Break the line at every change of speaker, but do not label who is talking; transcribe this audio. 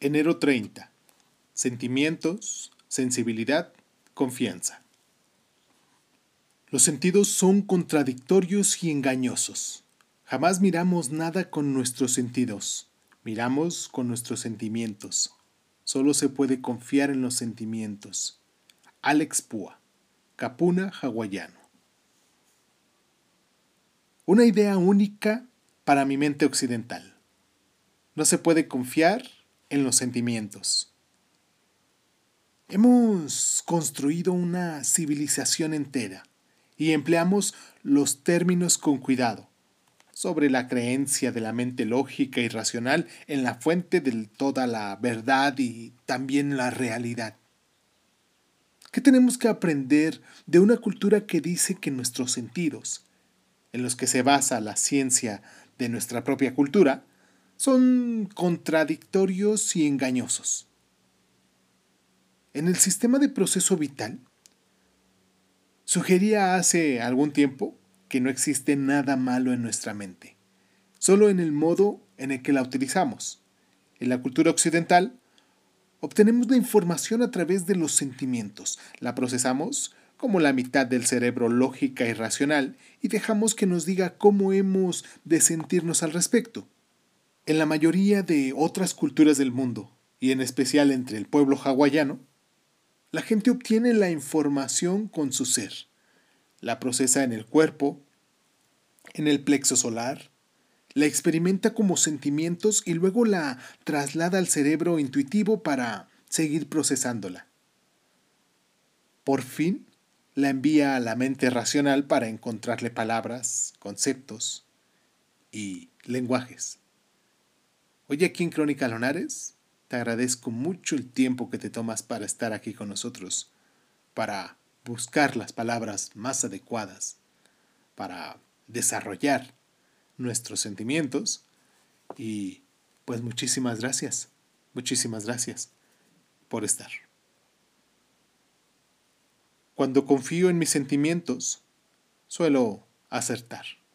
Enero 30. Sentimientos, sensibilidad, confianza. Los sentidos son contradictorios y engañosos. Jamás miramos nada con nuestros sentidos, miramos con nuestros sentimientos. Solo se puede confiar en los sentimientos. Alex Púa, Capuna hawaiano. Una idea única para mi mente occidental. No se puede confiar en los sentimientos. Hemos construido una civilización entera y empleamos los términos con cuidado sobre la creencia de la mente lógica y racional en la fuente de toda la verdad y también la realidad. ¿Qué tenemos que aprender de una cultura que dice que nuestros sentidos, en los que se basa la ciencia de nuestra propia cultura, son contradictorios y engañosos. En el sistema de proceso vital, sugería hace algún tiempo que no existe nada malo en nuestra mente, solo en el modo en el que la utilizamos. En la cultura occidental, obtenemos la información a través de los sentimientos, la procesamos como la mitad del cerebro lógica y racional y dejamos que nos diga cómo hemos de sentirnos al respecto. En la mayoría de otras culturas del mundo, y en especial entre el pueblo hawaiano, la gente obtiene la información con su ser, la procesa en el cuerpo, en el plexo solar, la experimenta como sentimientos y luego la traslada al cerebro intuitivo para seguir procesándola. Por fin, la envía a la mente racional para encontrarle palabras, conceptos y lenguajes. Hoy aquí en Crónica Lonares, te agradezco mucho el tiempo que te tomas para estar aquí con nosotros, para buscar las palabras más adecuadas, para desarrollar nuestros sentimientos y pues muchísimas gracias, muchísimas gracias por estar. Cuando confío en mis sentimientos, suelo acertar.